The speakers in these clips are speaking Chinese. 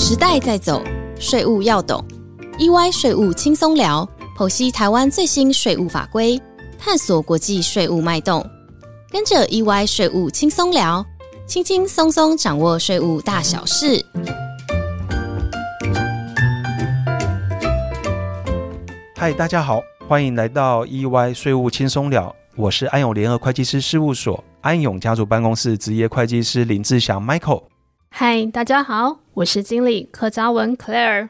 时代在走，税务要懂。EY 税务轻松聊，剖析台湾最新税务法规，探索国际税务脉动。跟着 EY 税务轻松聊，轻轻松松掌握税务大小事。嗨，大家好，欢迎来到 EY 税务轻松聊，我是安永联合会计师事务所安永家族办公室职业会计师林志祥 Michael。嗨，大家好，我是经理柯嘉文 Claire。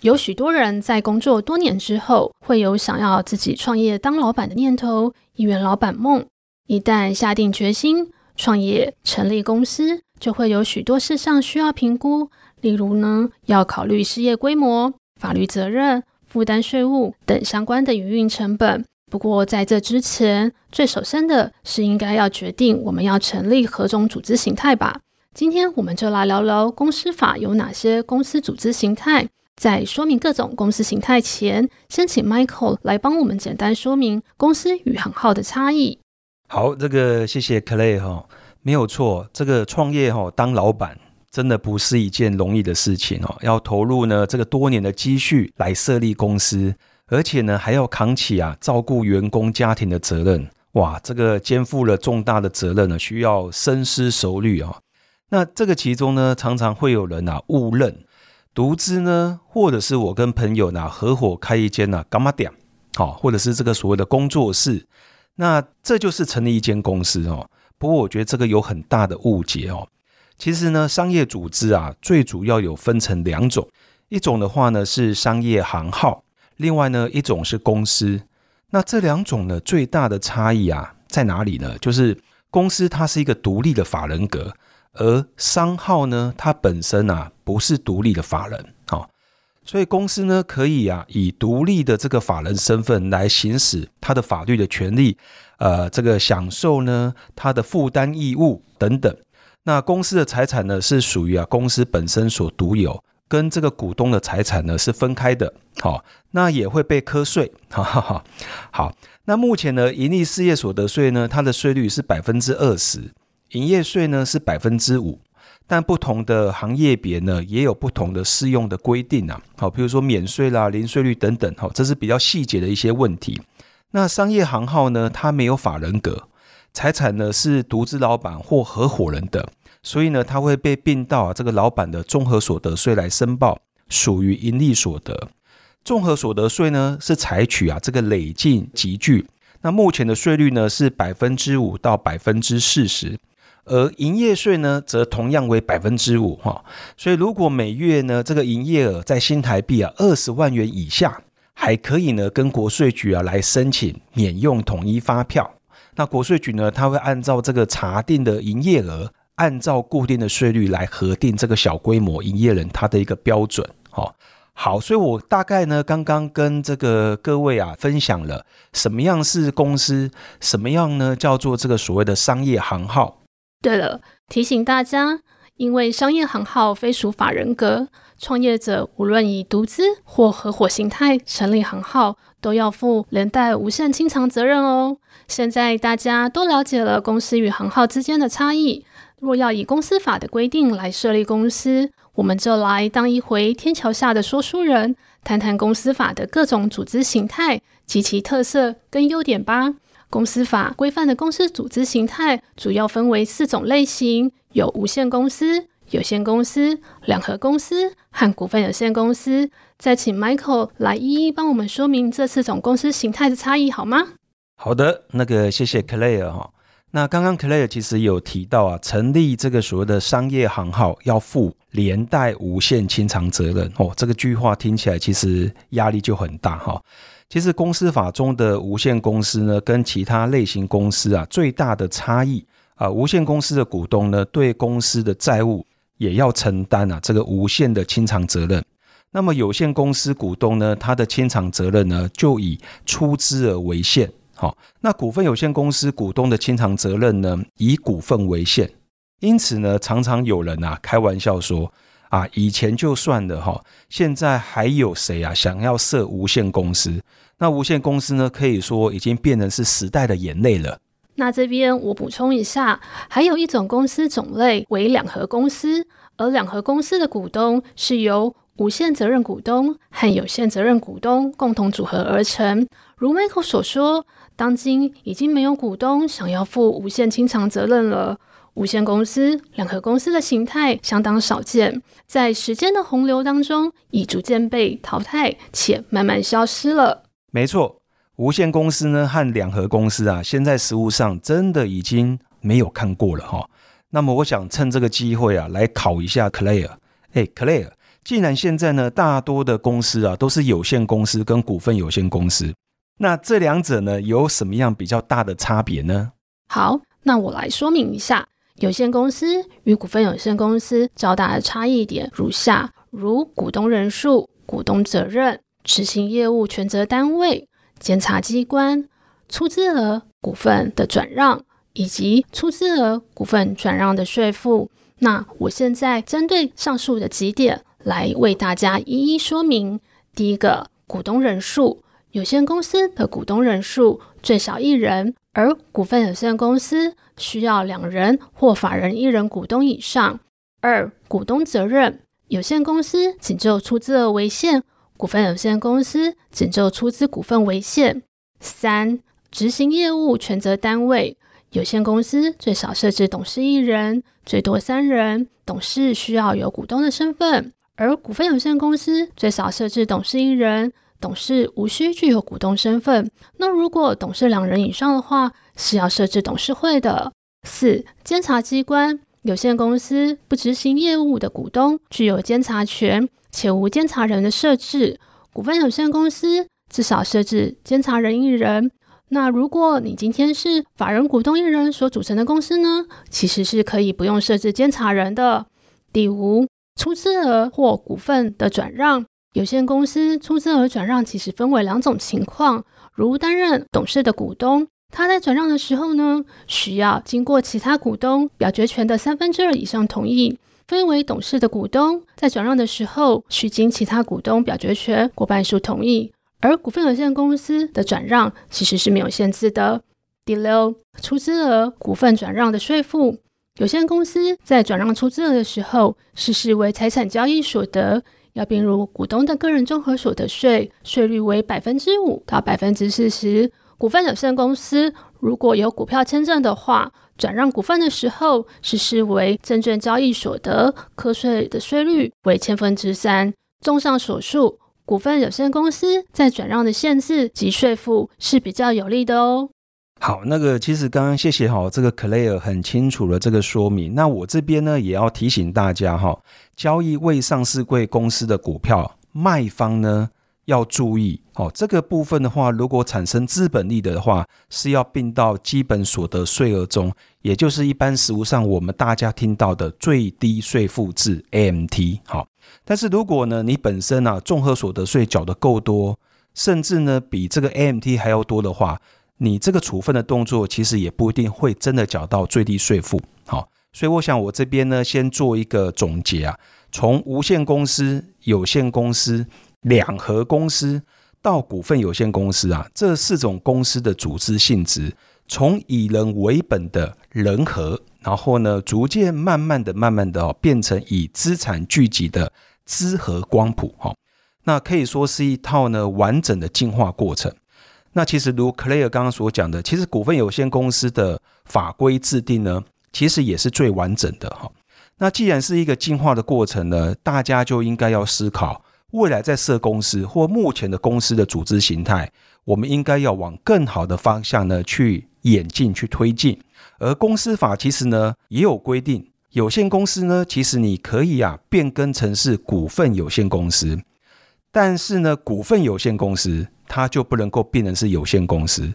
有许多人在工作多年之后，会有想要自己创业当老板的念头，一圆老板梦。一旦下定决心创业成立公司，就会有许多事项需要评估，例如呢，要考虑事业规模、法律责任、负担税务等相关的营运成本。不过在这之前，最首先的是应该要决定我们要成立何种组织形态吧。今天我们就来聊聊公司法有哪些公司组织形态。在说明各种公司形态前，先请 Michael 来帮我们简单说明公司与行号的差异。好，这个谢谢 Clay 哈，没有错，这个创业哈当老板真的不是一件容易的事情哦，要投入呢这个多年的积蓄来设立公司，而且呢还要扛起啊照顾员工家庭的责任，哇，这个肩负了重大的责任呢，需要深思熟虑啊。那这个其中呢，常常会有人啊误认独资呢，或者是我跟朋友呢合伙开一间呢干嘛店，好，或者是这个所谓的工作室，那这就是成立一间公司哦。不过我觉得这个有很大的误解哦。其实呢，商业组织啊，最主要有分成两种，一种的话呢是商业行号，另外呢一种是公司。那这两种呢最大的差异啊在哪里呢？就是公司它是一个独立的法人格。而商号呢，它本身啊不是独立的法人，好，所以公司呢可以啊以独立的这个法人身份来行使它的法律的权利，呃，这个享受呢它的负担义务等等。那公司的财产呢是属于啊公司本身所独有，跟这个股东的财产呢是分开的，好，那也会被课税，哈哈哈。好，那目前呢盈利事业所得税呢，它的税率是百分之二十。营业税呢是百分之五，但不同的行业别呢也有不同的适用的规定啊。好，比如说免税啦、零税率等等，好，这是比较细节的一些问题。那商业行号呢，它没有法人格，财产呢是独资老板或合伙人的，所以呢，它会被并到啊这个老板的综合所得税来申报，属于盈利所得。综合所得税呢是采取啊这个累进集聚，那目前的税率呢是百分之五到百分之四十。而营业税呢，则同样为百分之五哈，所以如果每月呢这个营业额在新台币啊二十万元以下，还可以呢跟国税局啊来申请免用统一发票。那国税局呢，他会按照这个查定的营业额，按照固定的税率来核定这个小规模营业人他的一个标准。好，好，所以我大概呢刚刚跟这个各位啊分享了什么样是公司，什么样呢叫做这个所谓的商业行号。对了，提醒大家，因为商业行号非属法人格，创业者无论以独资或合伙形态成立行号，都要负连带无限清偿责任哦。现在大家都了解了公司与行号之间的差异，若要以公司法的规定来设立公司，我们就来当一回天桥下的说书人，谈谈公司法的各种组织形态及其特色跟优点吧。公司法规范的公司组织形态主要分为四种类型，有无限公司、有限公司、两合公司和股份有限公司。再请 Michael 来一一帮我们说明这四种公司形态的差异，好吗？好的，那个谢谢 Clare 哈。那刚刚 Clare 其实有提到啊，成立这个所谓的商业行号要负连带无限清偿责任哦。这个句话听起来其实压力就很大哈。其实公司法中的无限公司呢，跟其他类型公司啊最大的差异啊，无限公司的股东呢，对公司的债务也要承担啊这个无限的清偿责任。那么有限公司股东呢，他的清偿责任呢，就以出资额为限。好，那股份有限公司股东的清偿责任呢，以股份为限。因此呢，常常有人啊开玩笑说。啊，以前就算了哈，现在还有谁啊想要设无限公司？那无限公司呢，可以说已经变成是时代的眼泪了。那这边我补充一下，还有一种公司种类为两合公司，而两合公司的股东是由无限责任股东和有限责任股东共同组合而成。如 Michael 所说，当今已经没有股东想要负无限清偿责任了。无限公司、两合公司的形态相当少见，在时间的洪流当中，已逐渐被淘汰且慢慢消失了。没错，无限公司呢和两合公司啊，现在实物上真的已经没有看过了哈。那么，我想趁这个机会啊，来考一下 Clare。哎，Clare，既然现在呢，大多的公司啊都是有限公司跟股份有限公司，那这两者呢有什么样比较大的差别呢？好，那我来说明一下。有限公司与股份有限公司较大的差异点如下：如股东人数、股东责任、执行业务权责单位、监察机关、出资额股份的转让以及出资额股份转让的税负。那我现在针对上述的几点来为大家一一说明。第一个，股东人数，有限公司的股东人数最少一人。而股份有限公司需要两人或法人一人股东以上。二、股东责任，有限公司仅就出资额为限，股份有限公司仅就出资股份为限。三、执行业务权责单位，有限公司最少设置董事一人，最多三人，董事需要有股东的身份；而股份有限公司最少设置董事一人。董事无需具有股东身份。那如果董事两人以上的话，是要设置董事会的。四、监察机关有限公司不执行业务的股东具有监察权，且无监察人的设置。股份有限公司至少设置监察人一人。那如果你今天是法人股东一人所组成的公司呢，其实是可以不用设置监察人的。第五，出资额或股份的转让。有限公司出资额转让其实分为两种情况，如担任董事的股东，他在转让的时候呢，需要经过其他股东表决权的三分之二以上同意；分为董事的股东在转让的时候，需经其他股东表决权过半数同意。而股份有限公司的转让其实是没有限制的。第六，出资额股份转让的税负，有限公司在转让出资额的时候，是视为财产交易所得。要并入股东的个人综合所得税，税率为百分之五到百分之四十。股份有限公司如果有股票签证的话，转让股份的时候是视为证券交易所得，课税的税率为千分之三。综上所述，股份有限公司在转让的限制及税负是比较有利的哦。好，那个其实刚刚谢谢哈，这个 Clare 很清楚的这个说明。那我这边呢也要提醒大家哈，交易未上市贵公司的股票，卖方呢要注意哦。这个部分的话，如果产生资本利得的话，是要并到基本所得税额中，也就是一般实务上我们大家听到的最低税负制 AMT。好，但是如果呢你本身啊综合所得税缴的够多，甚至呢比这个 AMT 还要多的话。你这个处分的动作，其实也不一定会真的缴到最低税负。好，所以我想我这边呢，先做一个总结啊，从无限公司、有限公司、两合公司到股份有限公司啊，这四种公司的组织性质，从以人为本的人和，然后呢，逐渐慢慢的、慢慢的哦，变成以资产聚集的资和光谱。哈，那可以说是一套呢完整的进化过程。那其实如 Clare 刚刚所讲的，其实股份有限公司的法规制定呢，其实也是最完整的哈。那既然是一个进化的过程呢，大家就应该要思考，未来在设公司或目前的公司的组织形态，我们应该要往更好的方向呢去演进、去推进。而公司法其实呢也有规定，有限公司呢其实你可以啊变更成是股份有限公司，但是呢股份有限公司。它就不能够变成是有限公司，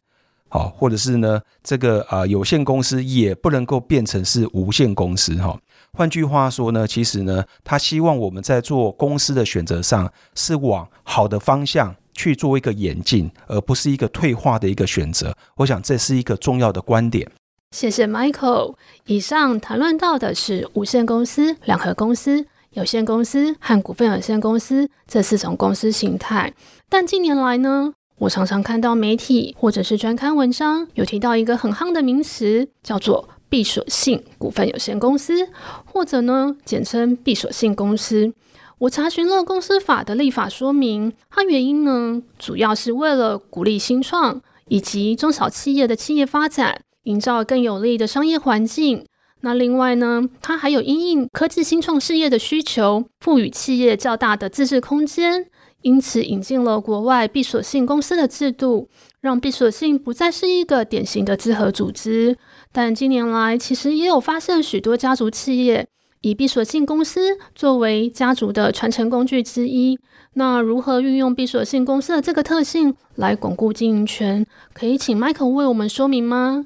好，或者是呢，这个啊有限公司也不能够变成是无限公司哈。换句话说呢，其实呢，他希望我们在做公司的选择上是往好的方向去做一个演进，而不是一个退化的一个选择。我想这是一个重要的观点。谢谢 Michael。以上谈论到的是无限公司、两合公司。有限公司和股份有限公司这四种公司形态，但近年来呢，我常常看到媒体或者是专刊文章有提到一个很夯的名词，叫做闭锁性股份有限公司，或者呢简称闭锁性公司。我查询了公司法的立法说明，它原因呢主要是为了鼓励新创以及中小企业的企业发展，营造更有利的商业环境。那另外呢，它还有因应科技新创事业的需求，赋予企业较大的自治空间。因此，引进了国外闭锁性公司的制度，让闭锁性不再是一个典型的资合组织。但近年来，其实也有发现许多家族企业以闭锁性公司作为家族的传承工具之一。那如何运用闭锁性公司的这个特性来巩固经营权？可以请 Michael 为我们说明吗？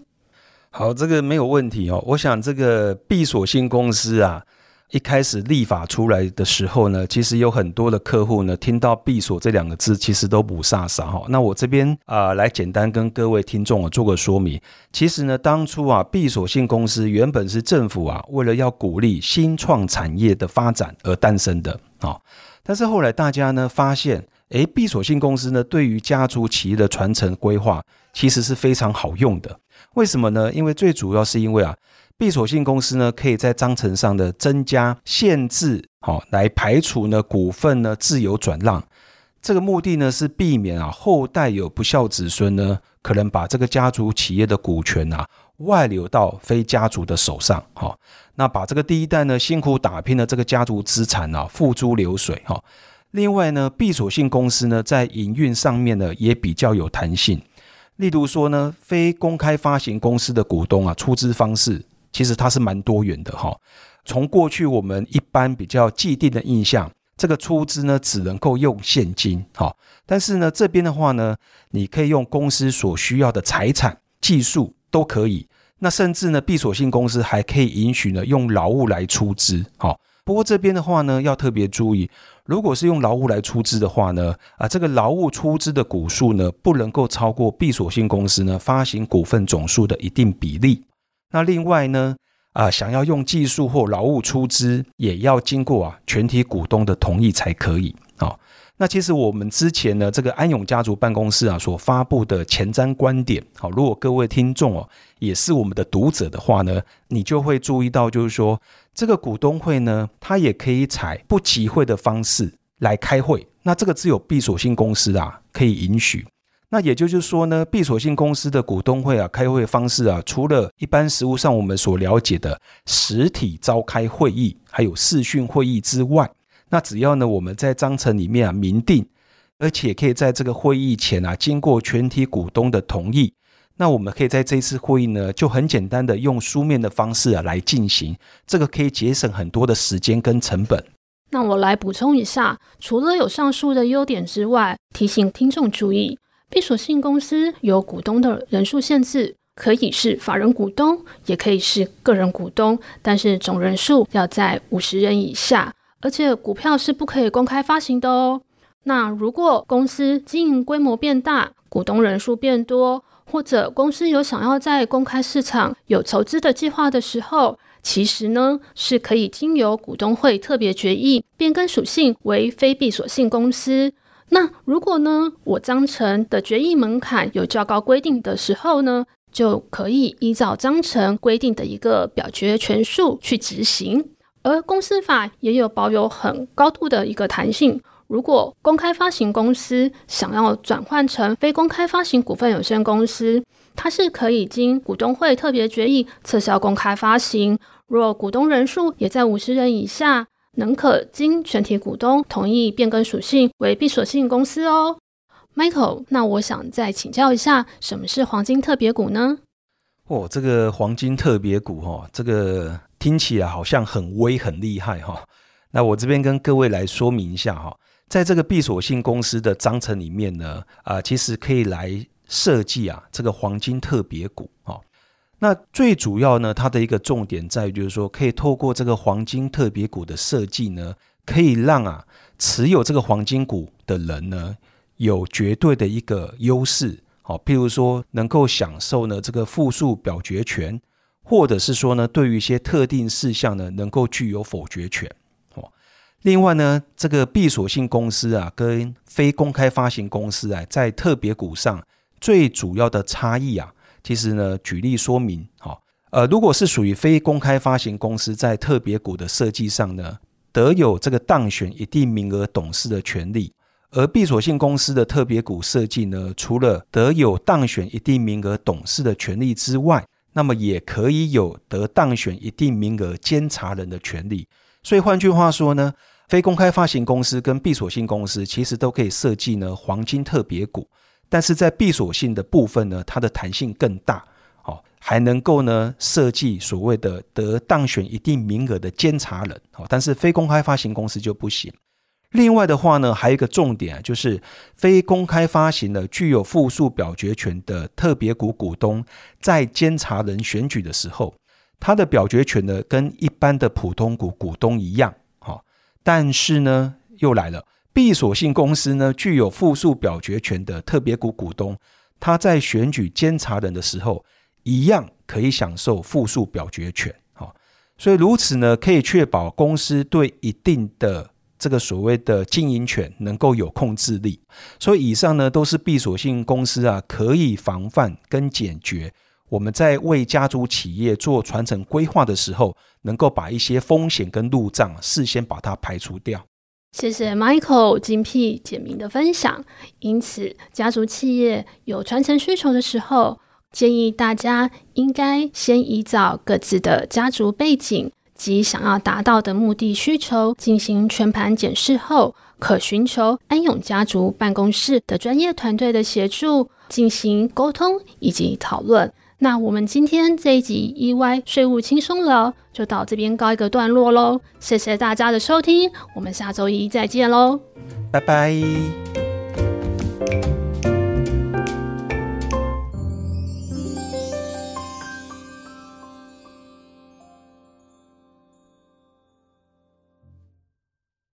好，这个没有问题哦。我想这个闭锁性公司啊。一开始立法出来的时候呢，其实有很多的客户呢，听到“闭锁”这两个字，其实都不傻傻哈。那我这边啊，来简单跟各位听众啊做个说明。其实呢，当初啊，闭锁性公司原本是政府啊，为了要鼓励新创产业的发展而诞生的啊。但是后来大家呢发现，诶，闭锁性公司呢，对于家族企业的传承规划其实是非常好用的。为什么呢？因为最主要是因为啊。闭锁性公司呢，可以在章程上的增加限制，好来排除呢股份呢自由转让。这个目的呢是避免啊后代有不孝子孙呢，可能把这个家族企业的股权啊外流到非家族的手上，哈。那把这个第一代呢辛苦打拼的这个家族资产啊付诸流水，哈。另外呢，闭锁性公司呢在营运上面呢也比较有弹性。例如说呢，非公开发行公司的股东啊出资方式。其实它是蛮多元的哈。从过去我们一般比较既定的印象，这个出资呢只能够用现金哈。但是呢这边的话呢，你可以用公司所需要的财产、技术都可以。那甚至呢闭锁性公司还可以允许呢用劳务来出资哈。不过这边的话呢要特别注意，如果是用劳务来出资的话呢，啊这个劳务出资的股数呢不能够超过闭锁性公司呢发行股份总数的一定比例。那另外呢，啊，想要用技术或劳务出资，也要经过啊全体股东的同意才可以啊。那其实我们之前呢，这个安永家族办公室啊所发布的前瞻观点，好，如果各位听众哦也是我们的读者的话呢，你就会注意到，就是说这个股东会呢，它也可以采不集会的方式来开会，那这个只有闭锁性公司啊可以允许。那也就是说呢，闭锁性公司的股东会啊，开会方式啊，除了一般实务上我们所了解的实体召开会议，还有视讯会议之外，那只要呢我们在章程里面啊明定，而且可以在这个会议前啊经过全体股东的同意，那我们可以在这次会议呢就很简单的用书面的方式啊来进行，这个可以节省很多的时间跟成本。那我来补充一下，除了有上述的优点之外，提醒听众注意。闭锁性公司有股东的人数限制，可以是法人股东，也可以是个人股东，但是总人数要在五十人以下，而且股票是不可以公开发行的哦。那如果公司经营规模变大，股东人数变多，或者公司有想要在公开市场有筹资的计划的时候，其实呢是可以经由股东会特别决议变更属性为非闭锁性公司。那如果呢，我章程的决议门槛有较高规定的时候呢，就可以依照章程规定的一个表决权数去执行。而公司法也有保有很高度的一个弹性，如果公开发行公司想要转换成非公开发行股份有限公司，它是可以经股东会特别决议撤销公开发行。若股东人数也在五十人以下。能可经全体股东同意变更属性为闭锁性公司哦，Michael。那我想再请教一下，什么是黄金特别股呢？哦，这个黄金特别股哈，这个听起来好像很威很厉害哈。那我这边跟各位来说明一下哈，在这个闭锁性公司的章程里面呢，啊，其实可以来设计啊这个黄金特别股哈。那最主要呢，它的一个重点在于，就是说，可以透过这个黄金特别股的设计呢，可以让啊持有这个黄金股的人呢，有绝对的一个优势。好，譬如说，能够享受呢这个复数表决权，或者是说呢，对于一些特定事项呢，能够具有否决权。哦，另外呢，这个闭锁性公司啊，跟非公开发行公司啊，在特别股上最主要的差异啊，其实呢，举例说明，哈，呃，如果是属于非公开发行公司，在特别股的设计上呢，得有这个当选一定名额董事的权利；而闭锁性公司的特别股设计呢，除了得有当选一定名额董事的权利之外，那么也可以有得当选一定名额监察人的权利。所以换句话说呢，非公开发行公司跟闭锁性公司其实都可以设计呢黄金特别股，但是在闭锁性的部分呢，它的弹性更大，哦，还能够呢设计所谓的得当选一定名额的监察人，哦，但是非公开发行公司就不行。另外的话呢，还有一个重点啊，就是非公开发行的具有复数表决权的特别股股东，在监察人选举的时候，他的表决权呢跟一般的普通股股东一样。哈但是呢，又来了。闭锁性公司呢，具有复数表决权的特别股股东，他在选举监察人的时候，一样可以享受复数表决权。好，所以如此呢，可以确保公司对一定的这个所谓的经营权能够有控制力。所以以上呢，都是闭锁性公司啊，可以防范跟解决。我们在为家族企业做传承规划的时候，能够把一些风险跟路障事先把它排除掉。谢谢 Michael 精辟简明的分享。因此，家族企业有传承需求的时候，建议大家应该先依照各自的家族背景及想要达到的目的需求进行全盘检视后，可寻求安永家族办公室的专业团队的协助进行沟通以及讨论。那我们今天这一集 EY 税务轻松聊就到这边告一个段落喽，谢谢大家的收听，我们下周一再见喽，拜拜。